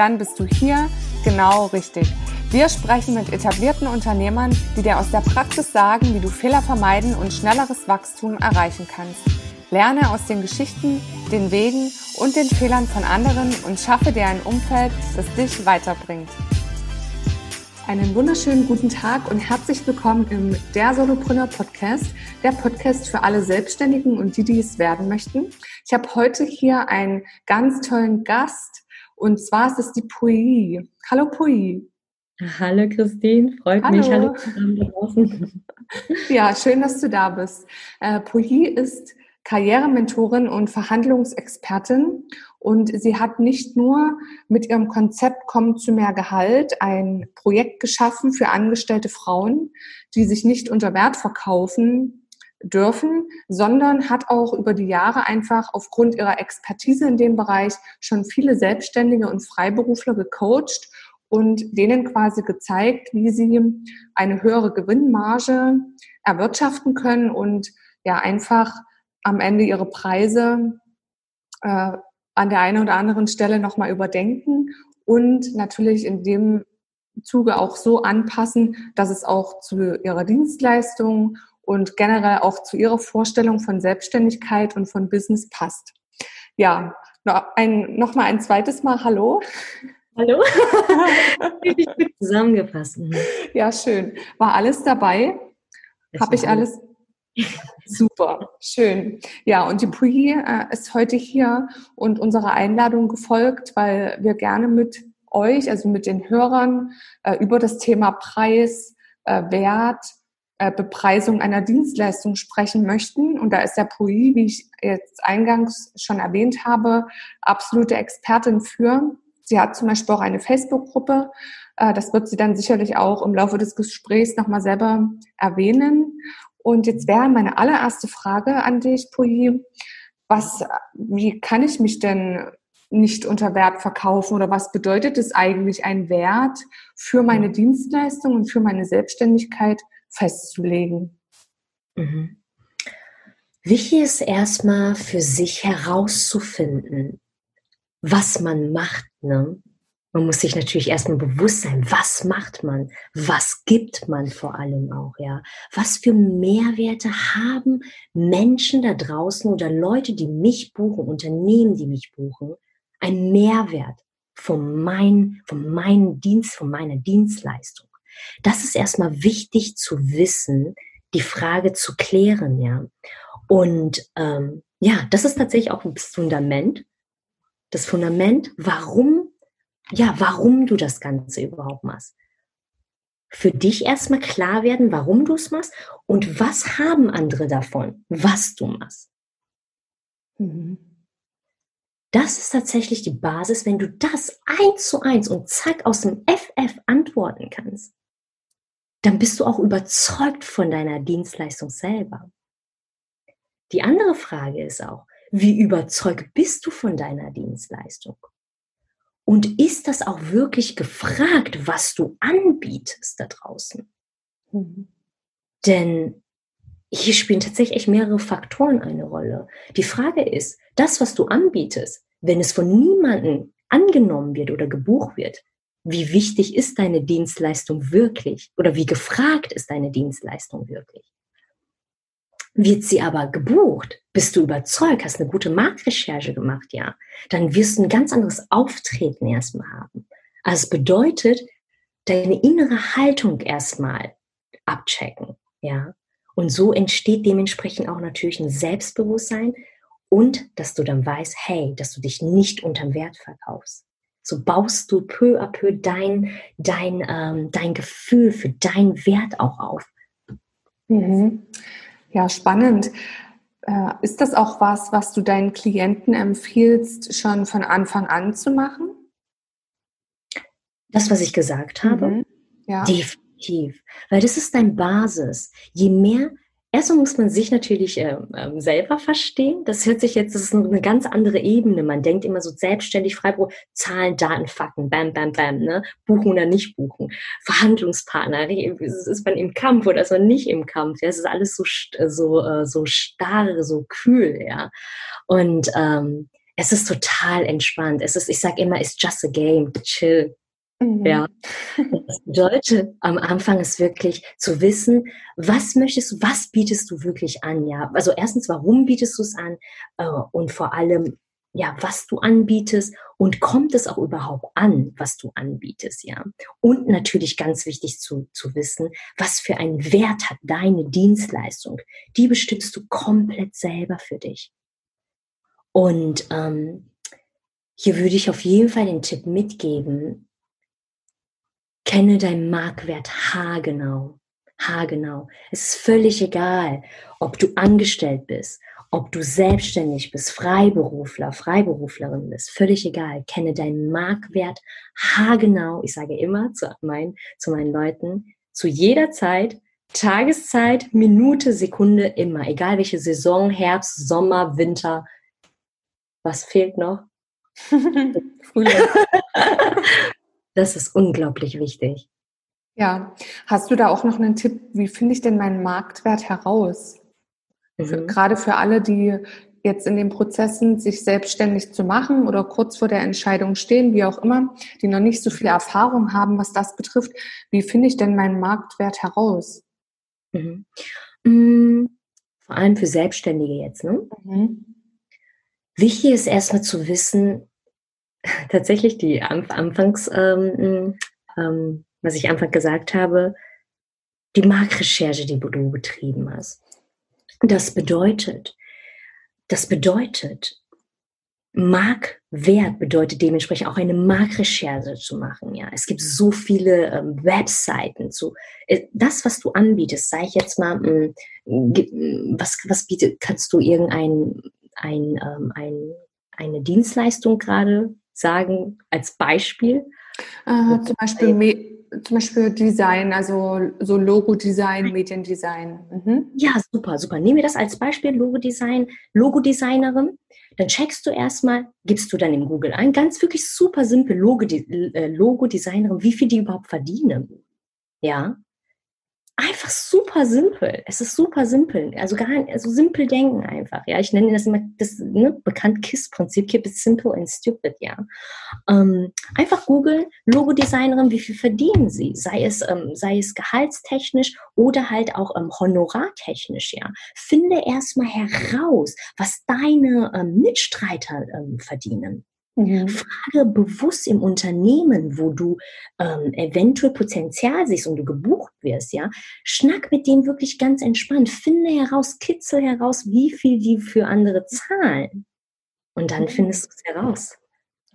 Dann bist du hier genau richtig. Wir sprechen mit etablierten Unternehmern, die dir aus der Praxis sagen, wie du Fehler vermeiden und schnelleres Wachstum erreichen kannst. Lerne aus den Geschichten, den Wegen und den Fehlern von anderen und schaffe dir ein Umfeld, das dich weiterbringt. Einen wunderschönen guten Tag und herzlich willkommen im Der Solopreneur Podcast, der Podcast für alle Selbstständigen und die, die es werden möchten. Ich habe heute hier einen ganz tollen Gast und zwar ist es die Pui. Hallo Pui. Hallo Christine, freut Hallo. mich. Hallo draußen. Ja, schön, dass du da bist. Äh, Pui ist Karrierementorin und Verhandlungsexpertin und sie hat nicht nur mit ihrem Konzept Kommen zu mehr Gehalt ein Projekt geschaffen für angestellte Frauen, die sich nicht unter Wert verkaufen dürfen, sondern hat auch über die Jahre einfach aufgrund ihrer Expertise in dem Bereich schon viele Selbstständige und Freiberufler gecoacht und denen quasi gezeigt, wie sie eine höhere Gewinnmarge erwirtschaften können und ja einfach am Ende ihre Preise äh, an der einen oder anderen Stelle nochmal überdenken und natürlich in dem Zuge auch so anpassen, dass es auch zu ihrer Dienstleistung und generell auch zu ihrer Vorstellung von Selbstständigkeit und von Business passt. Ja, ein, noch mal ein zweites Mal Hallo. Hallo. Zusammengefasst. Mhm. Ja, schön. War alles dabei? Habe ich alles? Super, schön. Ja, und die Pui äh, ist heute hier und unserer Einladung gefolgt, weil wir gerne mit euch, also mit den Hörern, äh, über das Thema Preis, äh, Wert, äh, Bepreisung einer Dienstleistung sprechen möchten. Und da ist der Pui, wie ich jetzt eingangs schon erwähnt habe, absolute Expertin für. Sie hat zum Beispiel auch eine Facebook-Gruppe. Äh, das wird sie dann sicherlich auch im Laufe des Gesprächs nochmal selber erwähnen. Und jetzt wäre meine allererste Frage an dich, Pui, was, wie kann ich mich denn nicht unter Wert verkaufen oder was bedeutet es eigentlich, ein Wert für meine. Dienstleistung und für meine Selbstständigkeit festzulegen? Mhm. Wichtig ist erstmal für sich herauszufinden, was man macht. Ne? Man muss sich natürlich erstmal bewusst sein, was macht man, was gibt man vor allem auch, ja. Was für Mehrwerte haben Menschen da draußen oder Leute, die mich buchen, Unternehmen, die mich buchen, ein Mehrwert von, mein, von meinem Dienst, von meiner Dienstleistung. Das ist erstmal wichtig zu wissen, die Frage zu klären, ja. Und ähm, ja, das ist tatsächlich auch das Fundament. Das Fundament, warum ja, warum du das Ganze überhaupt machst. Für dich erstmal klar werden, warum du es machst und was haben andere davon, was du machst. Mhm. Das ist tatsächlich die Basis, wenn du das eins zu eins und zack aus dem FF antworten kannst, dann bist du auch überzeugt von deiner Dienstleistung selber. Die andere Frage ist auch, wie überzeugt bist du von deiner Dienstleistung? Und ist das auch wirklich gefragt, was du anbietest da draußen? Mhm. Denn hier spielen tatsächlich mehrere Faktoren eine Rolle. Die Frage ist, das, was du anbietest, wenn es von niemandem angenommen wird oder gebucht wird, wie wichtig ist deine Dienstleistung wirklich oder wie gefragt ist deine Dienstleistung wirklich? Wird sie aber gebucht, bist du überzeugt, hast eine gute Marktrecherche gemacht, ja, dann wirst du ein ganz anderes Auftreten erstmal haben. Also es bedeutet, deine innere Haltung erstmal abchecken, ja. Und so entsteht dementsprechend auch natürlich ein Selbstbewusstsein und dass du dann weißt, hey, dass du dich nicht unterm Wert verkaufst. So baust du peu à peu dein, dein, ähm, dein Gefühl für deinen Wert auch auf. Mhm. Ja, spannend. Äh, ist das auch was, was du deinen Klienten empfiehlst, schon von Anfang an zu machen? Das, was ich gesagt habe, mhm. ja. definitiv. Weil das ist dein Basis. Je mehr Erstmal muss man sich natürlich äh, äh, selber verstehen. Das hört sich jetzt, das ist eine ganz andere Ebene. Man denkt immer so selbstständig, Freiburg, Zahlen, Daten, Fakten, bam, bam, bam, ne? Buchen oder nicht buchen. Verhandlungspartner, ist man im Kampf oder ist man nicht im Kampf? Ja, es ist alles so, so, äh, so starr, so kühl, ja. Und ähm, es ist total entspannt. Es ist, ich sage immer, it's just a game, chill. Mhm. Ja. Das bedeutet, am Anfang ist wirklich zu wissen, was möchtest du, was bietest du wirklich an, ja. Also erstens, warum bietest du es an? Äh, und vor allem, ja, was du anbietest und kommt es auch überhaupt an, was du anbietest, ja. Und natürlich ganz wichtig zu, zu wissen, was für einen Wert hat deine Dienstleistung. Die bestimmst du komplett selber für dich. Und ähm, hier würde ich auf jeden Fall den Tipp mitgeben, Kenne deinen Marktwert haargenau. Haargenau. Es ist völlig egal, ob du angestellt bist, ob du selbstständig bist, Freiberufler, Freiberuflerin bist, völlig egal. Kenne deinen Marktwert haargenau. Ich sage immer zu meinen, zu meinen Leuten, zu jeder Zeit, Tageszeit, Minute, Sekunde, immer. Egal welche Saison, Herbst, Sommer, Winter. Was fehlt noch? Frühling. Das ist unglaublich wichtig. Ja, hast du da auch noch einen Tipp, wie finde ich denn meinen Marktwert heraus? Mhm. Für, gerade für alle, die jetzt in den Prozessen sich selbstständig zu machen oder kurz vor der Entscheidung stehen, wie auch immer, die noch nicht so viel Erfahrung haben, was das betrifft, wie finde ich denn meinen Marktwert heraus? Mhm. Mhm. Vor allem für Selbstständige jetzt. Ne? Mhm. Wichtig ist erstmal zu wissen, tatsächlich die Anfangs, ähm, ähm, was ich einfach gesagt habe, die Marktrecherche, die du betrieben hast. Das bedeutet, das bedeutet, Marktwert bedeutet dementsprechend auch eine Marktrecherche zu machen. Ja, es gibt so viele ähm, Webseiten zu. Äh, das, was du anbietest, sage ich jetzt mal, mh, mm, was, was bietet, kannst du irgendein ein, ähm, ein, eine Dienstleistung gerade sagen als Beispiel? Äh, zum, Beispiel zum Beispiel Design, also so Logo-Design, Mediendesign. Mhm. Ja, super, super. Nehmen wir das als Beispiel, Logo-Design, Logo-Designerin. Dann checkst du erstmal, gibst du dann im Google ein, ganz wirklich super simpel äh, Logo-Designerin, wie viel die überhaupt verdienen. Ja, einfach super simpel. Es ist super simpel. Also gar nicht, also simpel denken einfach. Ja, ich nenne das immer das ne, bekannt KISS-Prinzip. Keep it simple and stupid. Ja, ähm, einfach googeln Logodesignerin. Wie viel verdienen Sie? Sei es ähm, sei es gehaltstechnisch oder halt auch ähm, honorartechnisch. Ja, finde erstmal heraus, was deine ähm, Mitstreiter ähm, verdienen. Mhm. Frage bewusst im Unternehmen, wo du ähm, eventuell Potenzial siehst und du gebucht wirst, ja, schnack mit denen wirklich ganz entspannt. Finde heraus, kitzel heraus, wie viel die für andere zahlen. Und dann mhm. findest du es heraus.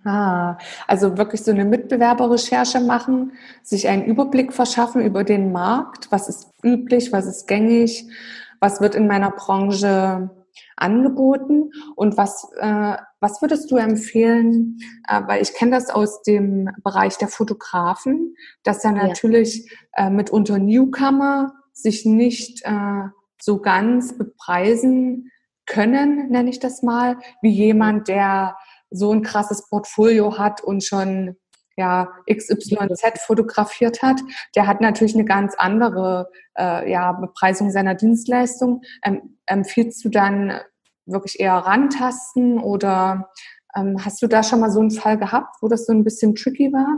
Ah, also wirklich so eine Mitbewerberrecherche machen, sich einen Überblick verschaffen über den Markt, was ist üblich, was ist gängig, was wird in meiner Branche angeboten und was, äh, was würdest du empfehlen, äh, weil ich kenne das aus dem Bereich der Fotografen, dass ja natürlich ja. Äh, mitunter Newcomer sich nicht äh, so ganz bepreisen können, nenne ich das mal, wie jemand, der so ein krasses Portfolio hat und schon ja, XYZ fotografiert hat, der hat natürlich eine ganz andere äh, ja, Bepreisung seiner Dienstleistung. Ähm, empfiehlst du dann wirklich eher rantasten oder ähm, hast du da schon mal so einen Fall gehabt, wo das so ein bisschen tricky war?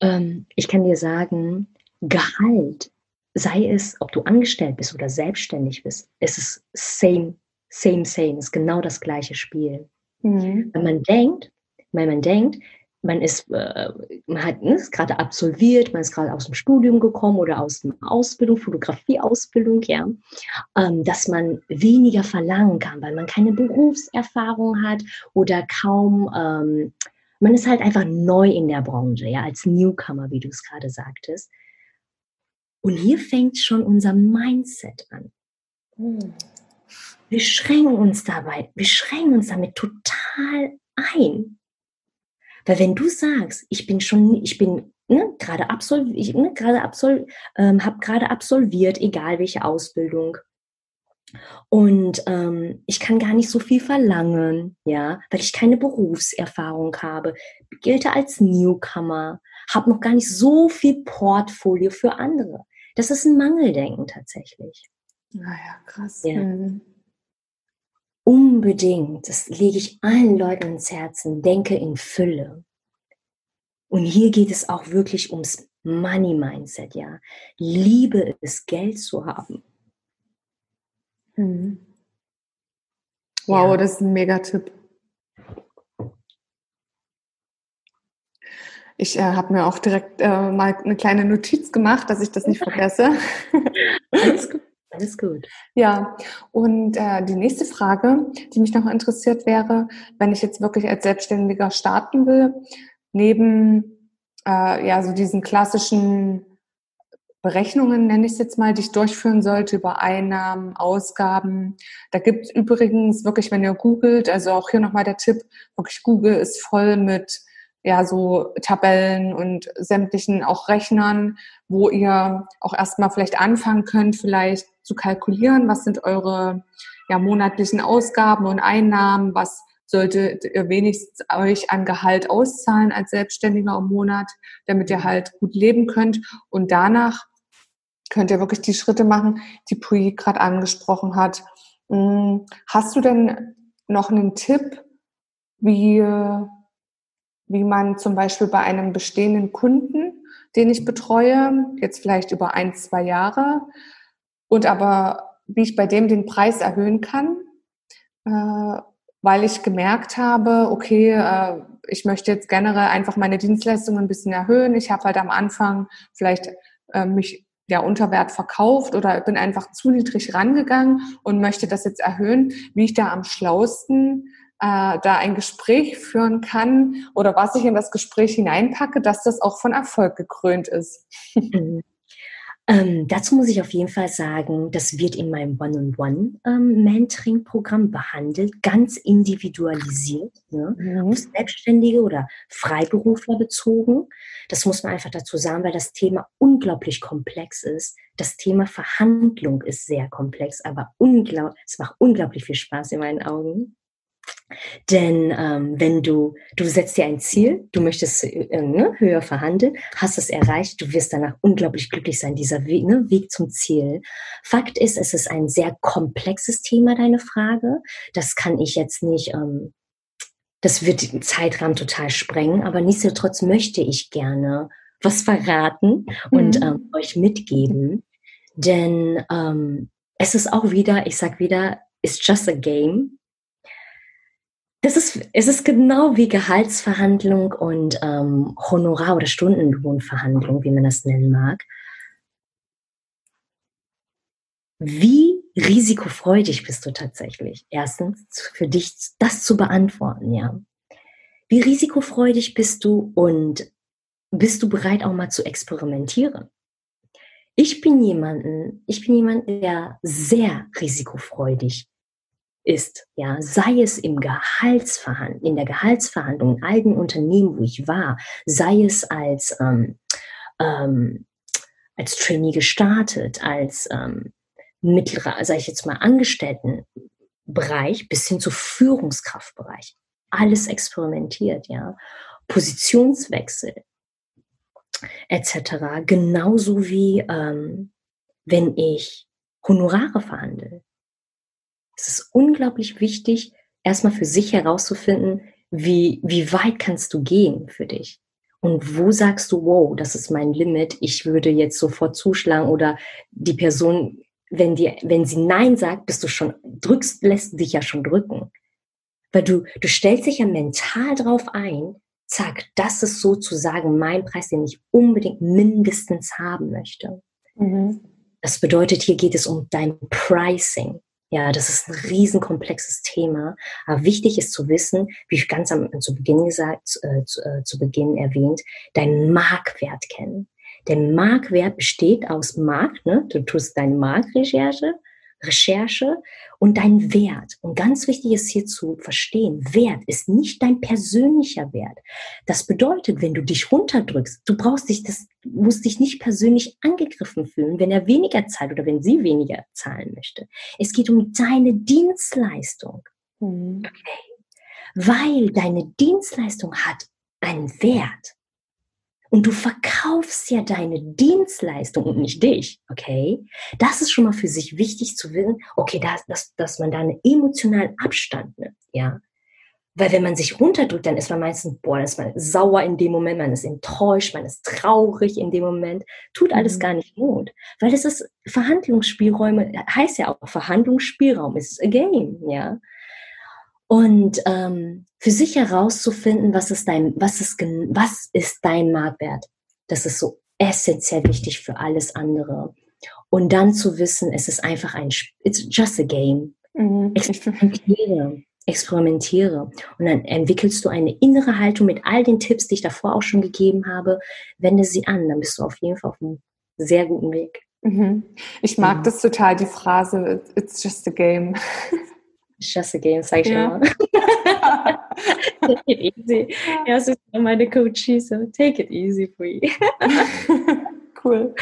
Ähm, ich kann dir sagen, Gehalt, sei es, ob du angestellt bist oder selbstständig bist, es ist same, same, same, ist genau das gleiche Spiel. Mhm. Wenn man denkt, wenn man denkt, man ist, äh, man hat ne, ist gerade absolviert, man ist gerade aus dem Studium gekommen oder aus einer Ausbildung, Fotografieausbildung, ja, ähm, dass man weniger verlangen kann, weil man keine Berufserfahrung hat oder kaum, ähm, man ist halt einfach neu in der Branche, ja, als Newcomer, wie du es gerade sagtest. Und hier fängt schon unser Mindset an. Hm. Wir schränken uns dabei, wir schränken uns damit total ein. Weil wenn du sagst, ich bin schon, ich bin ne, gerade absolviert, ne, gerade absol ähm, habe gerade absolviert, egal welche Ausbildung. Und ähm, ich kann gar nicht so viel verlangen, ja, weil ich keine Berufserfahrung habe, gelte als Newcomer, habe noch gar nicht so viel Portfolio für andere. Das ist ein Mangeldenken tatsächlich. Naja, krass. Ja. Mhm. Unbedingt, das lege ich allen Leuten ins Herzen, denke in Fülle. Und hier geht es auch wirklich ums Money Mindset, ja. Liebe es, Geld zu haben. Mhm. Wow, ja. das ist ein Megatipp. Ich äh, habe mir auch direkt äh, mal eine kleine Notiz gemacht, dass ich das nicht vergesse. Alles gut. Alles gut. Ja, und äh, die nächste Frage, die mich noch interessiert wäre, wenn ich jetzt wirklich als Selbstständiger starten will, neben äh, ja so diesen klassischen Berechnungen, nenne ich es jetzt mal, die ich durchführen sollte über Einnahmen, Ausgaben. Da gibt es übrigens wirklich, wenn ihr googelt, also auch hier nochmal der Tipp, wirklich Google ist voll mit ja so Tabellen und sämtlichen auch Rechnern, wo ihr auch erstmal vielleicht anfangen könnt, vielleicht zu kalkulieren, was sind eure ja, monatlichen Ausgaben und Einnahmen, was solltet ihr wenigstens euch an Gehalt auszahlen als Selbstständiger im Monat, damit ihr halt gut leben könnt. Und danach könnt ihr wirklich die Schritte machen, die Pui gerade angesprochen hat. Hm, hast du denn noch einen Tipp, wie, wie man zum Beispiel bei einem bestehenden Kunden, den ich betreue, jetzt vielleicht über ein, zwei Jahre, und aber wie ich bei dem den Preis erhöhen kann, äh, weil ich gemerkt habe, okay, äh, ich möchte jetzt generell einfach meine Dienstleistungen ein bisschen erhöhen. Ich habe halt am Anfang vielleicht äh, mich ja unter Wert verkauft oder bin einfach zu niedrig rangegangen und möchte das jetzt erhöhen, wie ich da am schlausten äh, da ein Gespräch führen kann oder was ich in das Gespräch hineinpacke, dass das auch von Erfolg gekrönt ist. Mhm. Ähm, dazu muss ich auf jeden Fall sagen, das wird in meinem One-on-One-Mentoring-Programm ähm, behandelt, ganz individualisiert, ne? mhm. auf Selbstständige oder Freiberufler bezogen. Das muss man einfach dazu sagen, weil das Thema unglaublich komplex ist. Das Thema Verhandlung ist sehr komplex, aber es macht unglaublich viel Spaß in meinen Augen. Denn ähm, wenn du, du setzt dir ein Ziel, du möchtest äh, ne, höher verhandeln, hast es erreicht, du wirst danach unglaublich glücklich sein, dieser Weg, ne, Weg zum Ziel. Fakt ist, es ist ein sehr komplexes Thema, deine Frage. Das kann ich jetzt nicht, ähm, das wird den Zeitrahmen total sprengen, aber nichtsdestotrotz möchte ich gerne was verraten und mhm. ähm, euch mitgeben. Denn ähm, es ist auch wieder, ich sag wieder, it's just a game das ist, es ist genau wie Gehaltsverhandlung und ähm, Honorar- oder Stundenlohnverhandlung, wie man das nennen mag. Wie risikofreudig bist du tatsächlich? Erstens, für dich das zu beantworten, ja. Wie risikofreudig bist du und bist du bereit auch mal zu experimentieren? Ich bin jemanden, ich bin jemand, der sehr risikofreudig ist, ja, sei es im Gehaltsverhandlung, in der Gehaltsverhandlung in den Unternehmen, wo ich war, sei es als, ähm, ähm, als Trainee gestartet, als ähm, mittlerer, sage ich jetzt mal, Angestelltenbereich bis hin zu Führungskraftbereich. Alles experimentiert, ja. Positionswechsel etc. Genauso wie ähm, wenn ich Honorare verhandle es ist unglaublich wichtig, erstmal für sich herauszufinden, wie, wie weit kannst du gehen für dich? Und wo sagst du, wow, das ist mein Limit, ich würde jetzt sofort zuschlagen oder die Person, wenn, die, wenn sie Nein sagt, bist du schon, drückst, lässt dich ja schon drücken. Weil du, du stellst dich ja mental drauf ein, zack, das ist sozusagen mein Preis, den ich unbedingt mindestens haben möchte. Mhm. Das bedeutet, hier geht es um dein Pricing. Ja, das ist ein riesenkomplexes Thema. Aber wichtig ist zu wissen, wie ich ganz am, zu Beginn gesagt, äh, zu, äh, zu Beginn erwähnt, deinen Marktwert kennen. Der Marktwert besteht aus Markt, ne? du tust deine Marktrecherche, Recherche und dein Wert. Und ganz wichtig ist hier zu verstehen, Wert ist nicht dein persönlicher Wert. Das bedeutet, wenn du dich runterdrückst, du brauchst dich, das musst dich nicht persönlich angegriffen fühlen, wenn er weniger zahlt oder wenn sie weniger zahlen möchte. Es geht um deine Dienstleistung. Mhm. Okay. Weil deine Dienstleistung hat einen Wert. Und du verkaufst ja deine Dienstleistung und nicht dich, okay? Das ist schon mal für sich wichtig zu wissen, okay, dass, dass, dass man da einen emotionalen Abstand nimmt, ja? Weil wenn man sich runterdrückt, dann ist man meistens, boah, dann ist man sauer in dem Moment, man ist enttäuscht, man ist traurig in dem Moment. Tut alles mhm. gar nicht Not. Weil es ist Verhandlungsspielräume, heißt ja auch Verhandlungsspielraum, ist a game, ja. Und ähm, für sich herauszufinden, was ist dein, was ist, was ist dein Marktwert? Das ist so essentiell wichtig für alles andere. Und dann zu wissen, es ist einfach ein, it's just a game. Mhm. Experimentiere, experimentiere. Und dann entwickelst du eine innere Haltung mit all den Tipps, die ich davor auch schon gegeben habe. Wende sie an, dann bist du auf jeden Fall auf einem sehr guten Weg. Mhm. Ich mag mhm. das total, die Phrase, it's just a game. It's just a game, ja. immer. take it easy. Ja, ist meine Coachie, so take it easy for you. cool.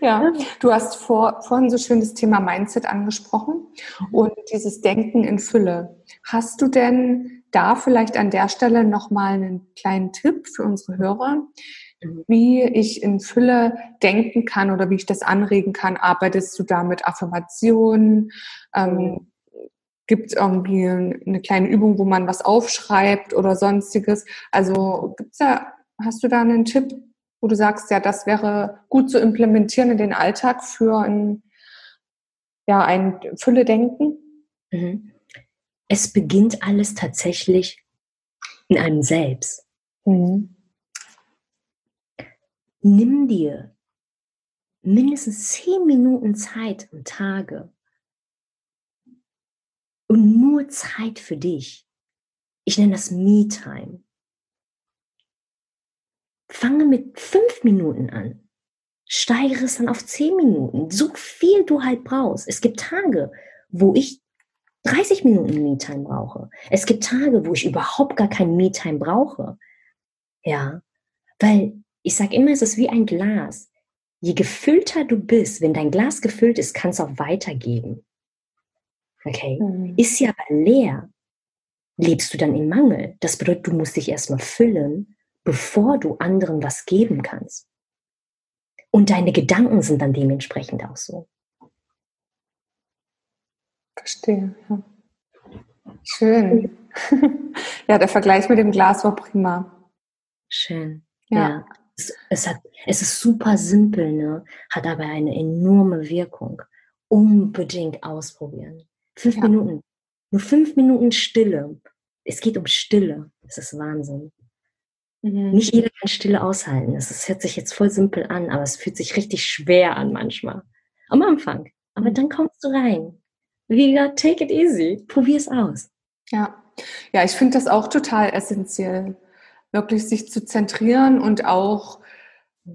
Ja, du hast vor, vorhin so schön das Thema Mindset angesprochen und dieses Denken in Fülle. Hast du denn da vielleicht an der Stelle nochmal einen kleinen Tipp für unsere Hörer, mhm. wie ich in Fülle denken kann oder wie ich das anregen kann? Arbeitest du da mit Affirmationen? Ähm, mhm. Gibt es irgendwie eine kleine Übung, wo man was aufschreibt oder sonstiges? Also gibt's da, hast du da einen Tipp, wo du sagst, ja, das wäre gut zu implementieren in den Alltag für ein, ja, ein Fülle-Denken? Mhm. Es beginnt alles tatsächlich in einem selbst. Mhm. Nimm dir mindestens zehn Minuten Zeit am Tage und nur Zeit für dich. Ich nenne das Me-Time. Fange mit fünf Minuten an. Steigere es dann auf zehn Minuten. So viel du halt brauchst. Es gibt Tage, wo ich 30 Minuten Me-Time brauche. Es gibt Tage, wo ich überhaupt gar kein Me-Time brauche. Ja, weil ich sage immer, es ist wie ein Glas. Je gefüllter du bist, wenn dein Glas gefüllt ist, kannst du auch weitergeben. Okay. Mhm. Ist ja aber leer. Lebst du dann im Mangel? Das bedeutet, du musst dich erstmal füllen, bevor du anderen was geben kannst. Und deine Gedanken sind dann dementsprechend auch so. Verstehe. Ja. Schön. ja, der Vergleich mit dem Glas war prima. Schön. Ja. ja. Es, es, hat, es ist super simpel, ne? hat aber eine enorme Wirkung. Unbedingt ausprobieren. Fünf ja. Minuten. Nur fünf Minuten Stille. Es geht um Stille. Das ist Wahnsinn. Mhm. Nicht jeder kann Stille aushalten. Das hört sich jetzt voll simpel an, aber es fühlt sich richtig schwer an manchmal. Am Anfang. Aber mhm. dann kommst du rein. Wieder take it easy. Probier es aus. Ja. Ja, ich finde das auch total essentiell. Wirklich sich zu zentrieren und auch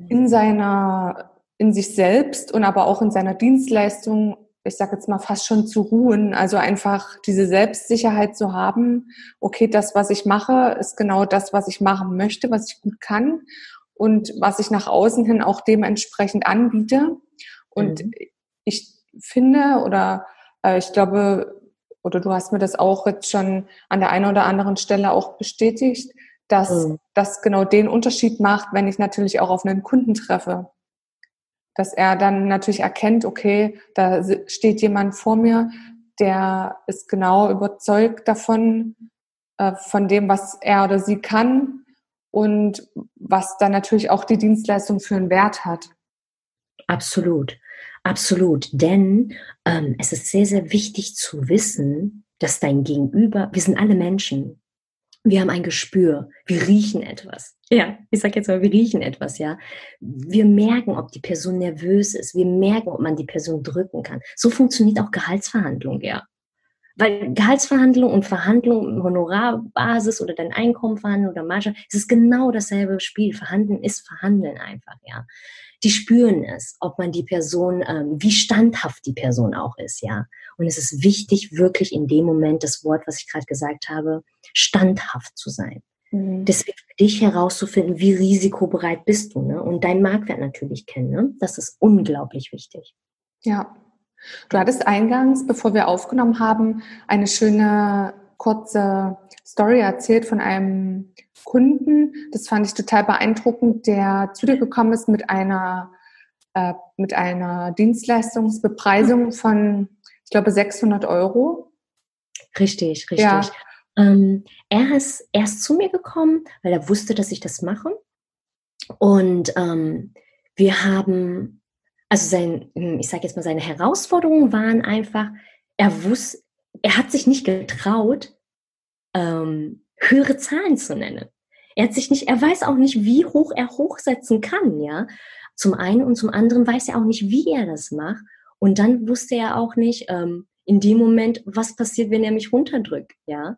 in seiner, in sich selbst und aber auch in seiner Dienstleistung ich sage jetzt mal fast schon zu ruhen, also einfach diese Selbstsicherheit zu haben, okay, das, was ich mache, ist genau das, was ich machen möchte, was ich gut kann und was ich nach außen hin auch dementsprechend anbiete. Und mhm. ich finde oder äh, ich glaube, oder du hast mir das auch jetzt schon an der einen oder anderen Stelle auch bestätigt, dass mhm. das genau den Unterschied macht, wenn ich natürlich auch auf einen Kunden treffe dass er dann natürlich erkennt, okay, da steht jemand vor mir, der ist genau überzeugt davon, äh, von dem, was er oder sie kann und was dann natürlich auch die Dienstleistung für einen Wert hat. Absolut, absolut. Denn ähm, es ist sehr, sehr wichtig zu wissen, dass dein Gegenüber, wir sind alle Menschen, wir haben ein Gespür, wir riechen etwas. Ja, ich sage jetzt mal, wir riechen etwas, ja. Wir merken, ob die Person nervös ist. Wir merken, ob man die Person drücken kann. So funktioniert auch Gehaltsverhandlung, ja. Weil Gehaltsverhandlung und Verhandlung, Honorarbasis oder dein Einkommen verhandeln oder Marge, es ist genau dasselbe Spiel. Verhandeln ist Verhandeln einfach, ja. Die spüren es, ob man die Person, ähm, wie standhaft die Person auch ist, ja. Und es ist wichtig, wirklich in dem Moment das Wort, was ich gerade gesagt habe, standhaft zu sein. Mhm. Deswegen für dich herauszufinden, wie risikobereit bist du, ne? Und deinen Marktwert natürlich kennen, ne? Das ist unglaublich wichtig. Ja. Du hattest eingangs, bevor wir aufgenommen haben, eine schöne kurze Story erzählt von einem Kunden. Das fand ich total beeindruckend, der zu dir gekommen ist mit einer, äh, mit einer Dienstleistungsbepreisung von, ich glaube, 600 Euro. Richtig, richtig. Ja. Ähm, er, ist, erst zu mir gekommen, weil er wusste, dass ich das mache. Und ähm, wir haben, also sein, hm, ich sage jetzt mal, seine Herausforderungen waren einfach, er wusste, er hat sich nicht getraut, ähm, höhere Zahlen zu nennen. Er hat sich nicht, er weiß auch nicht, wie hoch er hochsetzen kann, ja. Zum einen und zum anderen weiß er auch nicht, wie er das macht. Und dann wusste er auch nicht, ähm, in dem Moment, was passiert, wenn er mich runterdrückt, ja.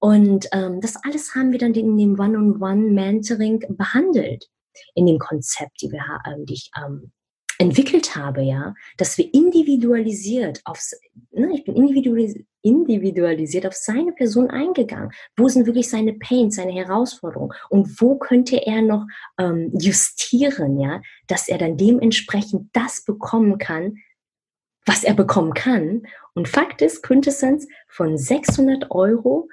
Und ähm, das alles haben wir dann in dem One-on-One-Mentoring behandelt, in dem Konzept, die, wir, ähm, die ich ähm, entwickelt habe, ja, dass wir individualisiert aufs, ne, ich bin individualis individualisiert auf seine Person eingegangen. Wo sind wirklich seine Pains, seine Herausforderungen und wo könnte er noch ähm, justieren, ja, dass er dann dementsprechend das bekommen kann, was er bekommen kann. Und Fakt ist, Quintessenz von 600 Euro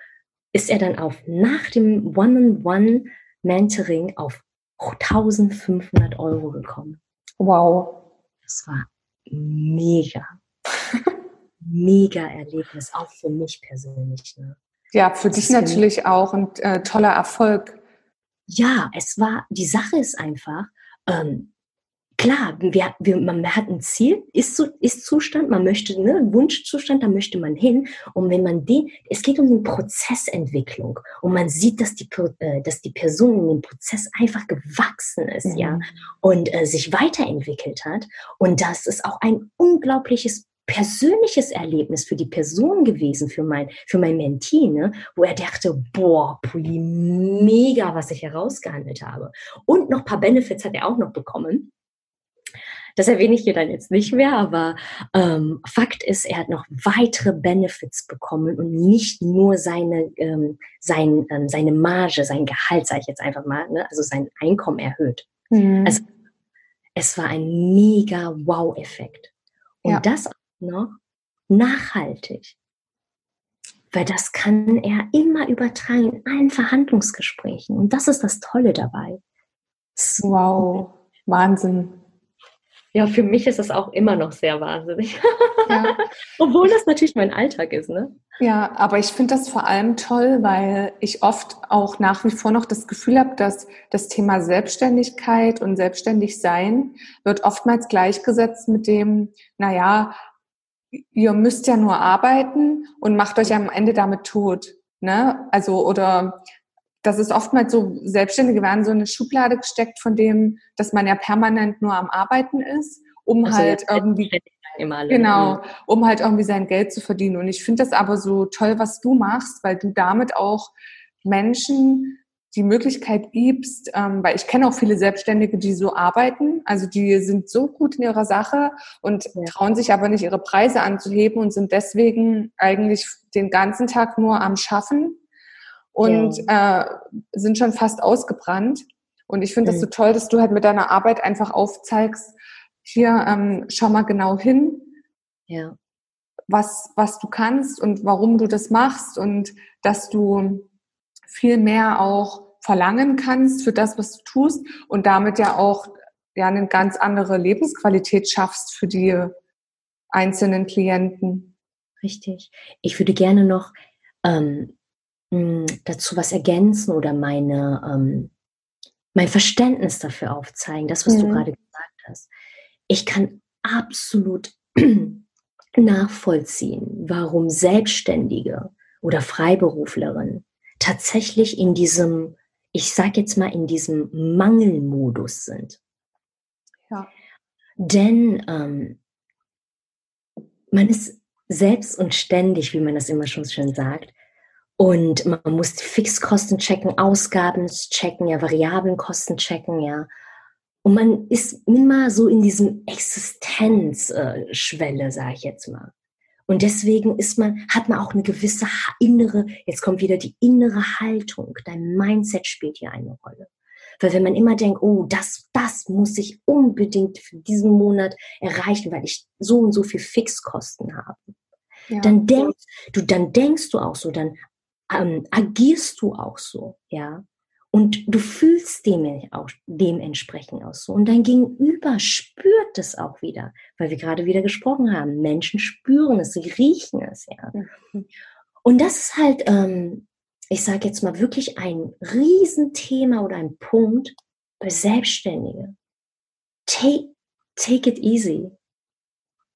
ist er dann auf nach dem One-on-One-Mentoring auf 1500 Euro gekommen. Wow. Das war mega. mega Erlebnis, auch für mich persönlich. Ne? Ja, für dich natürlich auch ein äh, toller Erfolg. Ja, es war, die Sache ist einfach, ähm, klar, wir, wir, man hat ein Ziel, ist, ist Zustand, man möchte, ne, Wunschzustand, da möchte man hin. Und wenn man den, es geht um die Prozessentwicklung und man sieht, dass die, äh, dass die Person in dem Prozess einfach gewachsen ist, mhm. ja, und äh, sich weiterentwickelt hat. Und das ist auch ein unglaubliches persönliches Erlebnis für die Person gewesen, für mein, für mein Mentee, ne, wo er dachte, boah, Pulli, mega, was ich herausgehandelt habe. Und noch paar Benefits hat er auch noch bekommen. Das erwähne ich hier dann jetzt nicht mehr, aber ähm, Fakt ist, er hat noch weitere Benefits bekommen und nicht nur seine, ähm, sein, ähm, seine Marge, sein Gehalt, sage ich jetzt einfach mal, ne? also sein Einkommen erhöht. Mhm. Also, es war ein mega Wow-Effekt. Und ja. das auch noch nachhaltig. Weil das kann er immer übertragen in allen Verhandlungsgesprächen. Und das ist das Tolle dabei. Wow, Wahnsinn. Ja, für mich ist das auch immer noch sehr wahnsinnig. Ja. Obwohl das natürlich mein Alltag ist, ne? Ja, aber ich finde das vor allem toll, weil ich oft auch nach wie vor noch das Gefühl habe, dass das Thema Selbstständigkeit und selbstständig sein wird oftmals gleichgesetzt mit dem, naja, ihr müsst ja nur arbeiten und macht euch am Ende damit tot. Ne? Also, oder das ist oftmals so, Selbstständige werden so in eine Schublade gesteckt von dem, dass man ja permanent nur am Arbeiten ist, um also halt irgendwie, genau, um halt irgendwie sein Geld zu verdienen. Und ich finde das aber so toll, was du machst, weil du damit auch Menschen die Möglichkeit gibst, ähm, weil ich kenne auch viele Selbstständige, die so arbeiten, also die sind so gut in ihrer Sache und ja. trauen sich aber nicht ihre Preise anzuheben und sind deswegen eigentlich den ganzen Tag nur am Schaffen und ja. äh, sind schon fast ausgebrannt. Und ich finde mhm. das so toll, dass du halt mit deiner Arbeit einfach aufzeigst, hier, ähm, schau mal genau hin, ja. was, was du kannst und warum du das machst und dass du viel mehr auch verlangen kannst für das, was du tust und damit ja auch ja eine ganz andere Lebensqualität schaffst für die einzelnen Klienten. Richtig. Ich würde gerne noch ähm, dazu was ergänzen oder meine, ähm, mein Verständnis dafür aufzeigen, das, was mhm. du gerade gesagt hast. Ich kann absolut nachvollziehen, warum Selbstständige oder Freiberuflerinnen tatsächlich in diesem, ich sage jetzt mal, in diesem Mangelmodus sind. Ja. Denn ähm, man ist selbst und ständig, wie man das immer schon schön sagt. Und man muss Fixkosten checken, Ausgaben checken, ja, Variablenkosten checken, ja. Und man ist immer so in diesem Existenzschwelle, sage ich jetzt mal. Und deswegen ist man, hat man auch eine gewisse innere, jetzt kommt wieder die innere Haltung. Dein Mindset spielt hier eine Rolle. Weil wenn man immer denkt, oh, das, das muss ich unbedingt für diesen Monat erreichen, weil ich so und so viel Fixkosten habe. Ja. Dann denkst du, dann denkst du auch so, dann ähm, agierst du auch so, ja. Und du fühlst dem auch, dementsprechend auch so. Und dein Gegenüber spürt es auch wieder, weil wir gerade wieder gesprochen haben. Menschen spüren es, sie riechen es, ja. Mhm. Und das ist halt, ähm, ich sage jetzt mal wirklich ein Riesenthema oder ein Punkt bei Selbstständigen. Take, take it easy.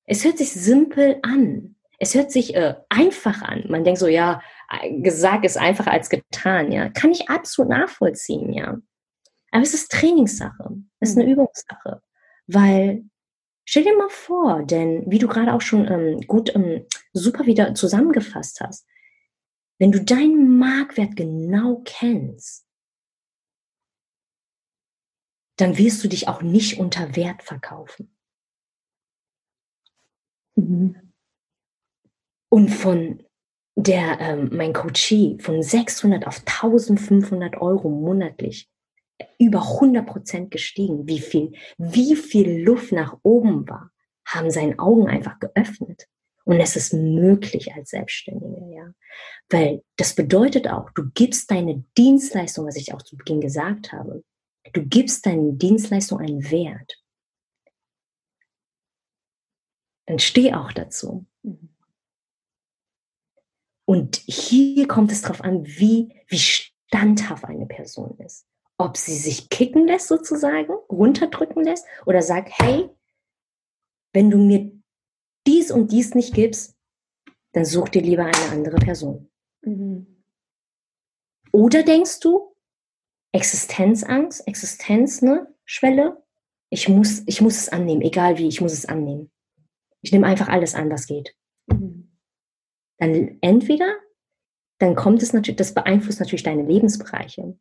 Es hört sich simpel an. Es hört sich äh, einfach an. Man denkt so, ja, gesagt ist einfacher als getan, ja. Kann ich absolut nachvollziehen, ja. Aber es ist Trainingssache. Es ist eine mhm. Übungssache. Weil, stell dir mal vor, denn wie du gerade auch schon ähm, gut, ähm, super wieder zusammengefasst hast, wenn du deinen Marktwert genau kennst, dann wirst du dich auch nicht unter Wert verkaufen. Mhm. Und von der, ähm, mein Coachie von 600 auf 1500 Euro monatlich über 100 Prozent gestiegen. Wie viel, wie viel Luft nach oben war, haben seine Augen einfach geöffnet. Und es ist möglich als Selbstständiger, ja. Weil das bedeutet auch, du gibst deine Dienstleistung, was ich auch zu Beginn gesagt habe, du gibst deine Dienstleistung einen Wert. Dann steh auch dazu. Mhm. Und hier kommt es darauf an, wie, wie standhaft eine Person ist. Ob sie sich kicken lässt sozusagen, runterdrücken lässt oder sagt, hey, wenn du mir dies und dies nicht gibst, dann such dir lieber eine andere Person. Mhm. Oder denkst du, Existenzangst, Existenz, ne, Schwelle, ich muss, ich muss es annehmen, egal wie, ich muss es annehmen. Ich nehme einfach alles an, was geht. Mhm dann entweder, dann kommt es natürlich, das beeinflusst natürlich deine Lebensbereiche.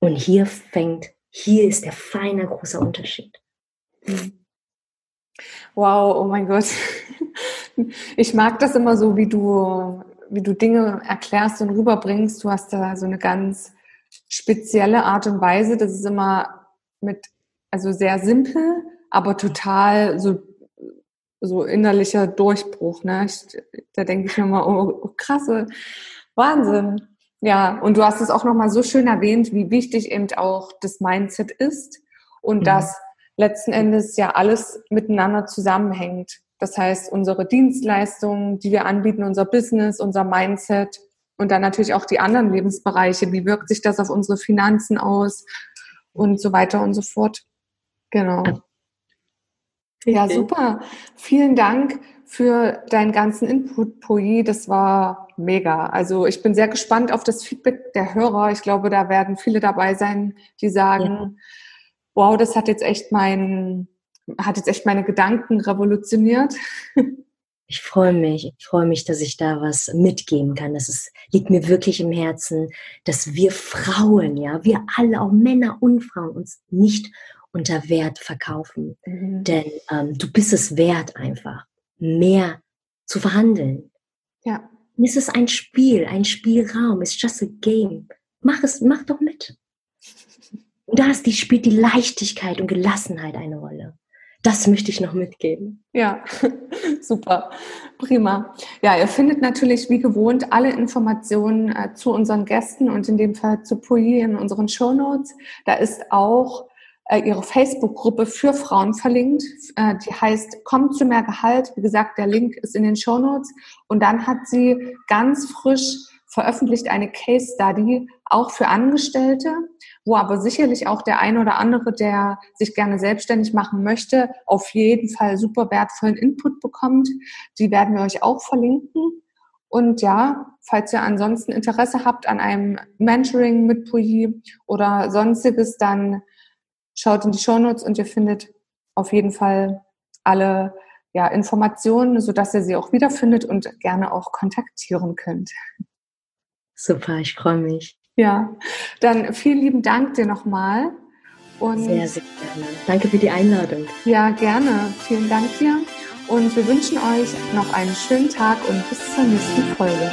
Und hier fängt, hier ist der feine große Unterschied. Wow, oh mein Gott. Ich mag das immer so, wie du, wie du Dinge erklärst und rüberbringst. Du hast da so eine ganz spezielle Art und Weise. Das ist immer mit, also sehr simpel, aber total so so innerlicher Durchbruch. Ne? Ich, da denke ich mir mal, oh, oh, krasse Wahnsinn. Ja, und du hast es auch nochmal so schön erwähnt, wie wichtig eben auch das Mindset ist und mhm. dass letzten Endes ja alles miteinander zusammenhängt. Das heißt, unsere Dienstleistungen, die wir anbieten, unser Business, unser Mindset und dann natürlich auch die anderen Lebensbereiche. Wie wirkt sich das auf unsere Finanzen aus und so weiter und so fort. Genau. Ja, super. Vielen Dank für deinen ganzen Input, Pui. Das war mega. Also ich bin sehr gespannt auf das Feedback der Hörer. Ich glaube, da werden viele dabei sein, die sagen, ja. wow, das hat jetzt echt mein, hat jetzt echt meine Gedanken revolutioniert. Ich freue mich, ich freue mich, dass ich da was mitgeben kann. Das ist, liegt mir wirklich im Herzen, dass wir Frauen, ja, wir alle, auch Männer und Frauen, uns nicht unter Wert verkaufen. Mhm. Denn ähm, du bist es wert, einfach mehr zu verhandeln. Ja. Es ist ein Spiel, ein Spielraum. It's just a game. Mach es, mach doch mit. Und da ist die, spielt die Leichtigkeit und Gelassenheit eine Rolle. Das möchte ich noch mitgeben. Ja, super. Prima. Ja, ihr findet natürlich wie gewohnt alle Informationen äh, zu unseren Gästen und in dem Fall zu Pui in unseren Show Notes. Da ist auch ihre Facebook-Gruppe für Frauen verlinkt. Äh, die heißt Kommt zu mehr Gehalt. Wie gesagt, der Link ist in den Show Notes. Und dann hat sie ganz frisch veröffentlicht eine Case Study auch für Angestellte, wo aber sicherlich auch der ein oder andere, der sich gerne selbstständig machen möchte, auf jeden Fall super wertvollen Input bekommt. Die werden wir euch auch verlinken. Und ja, falls ihr ansonsten Interesse habt an einem Mentoring mit Puyi oder sonstiges, dann Schaut in die Shownotes und ihr findet auf jeden Fall alle ja, Informationen, sodass ihr sie auch wiederfindet und gerne auch kontaktieren könnt. Super, ich freue mich. Ja, dann vielen lieben Dank dir nochmal. Und sehr, sehr gerne. Danke für die Einladung. Ja, gerne. Vielen Dank dir. Und wir wünschen euch noch einen schönen Tag und bis zur nächsten Folge.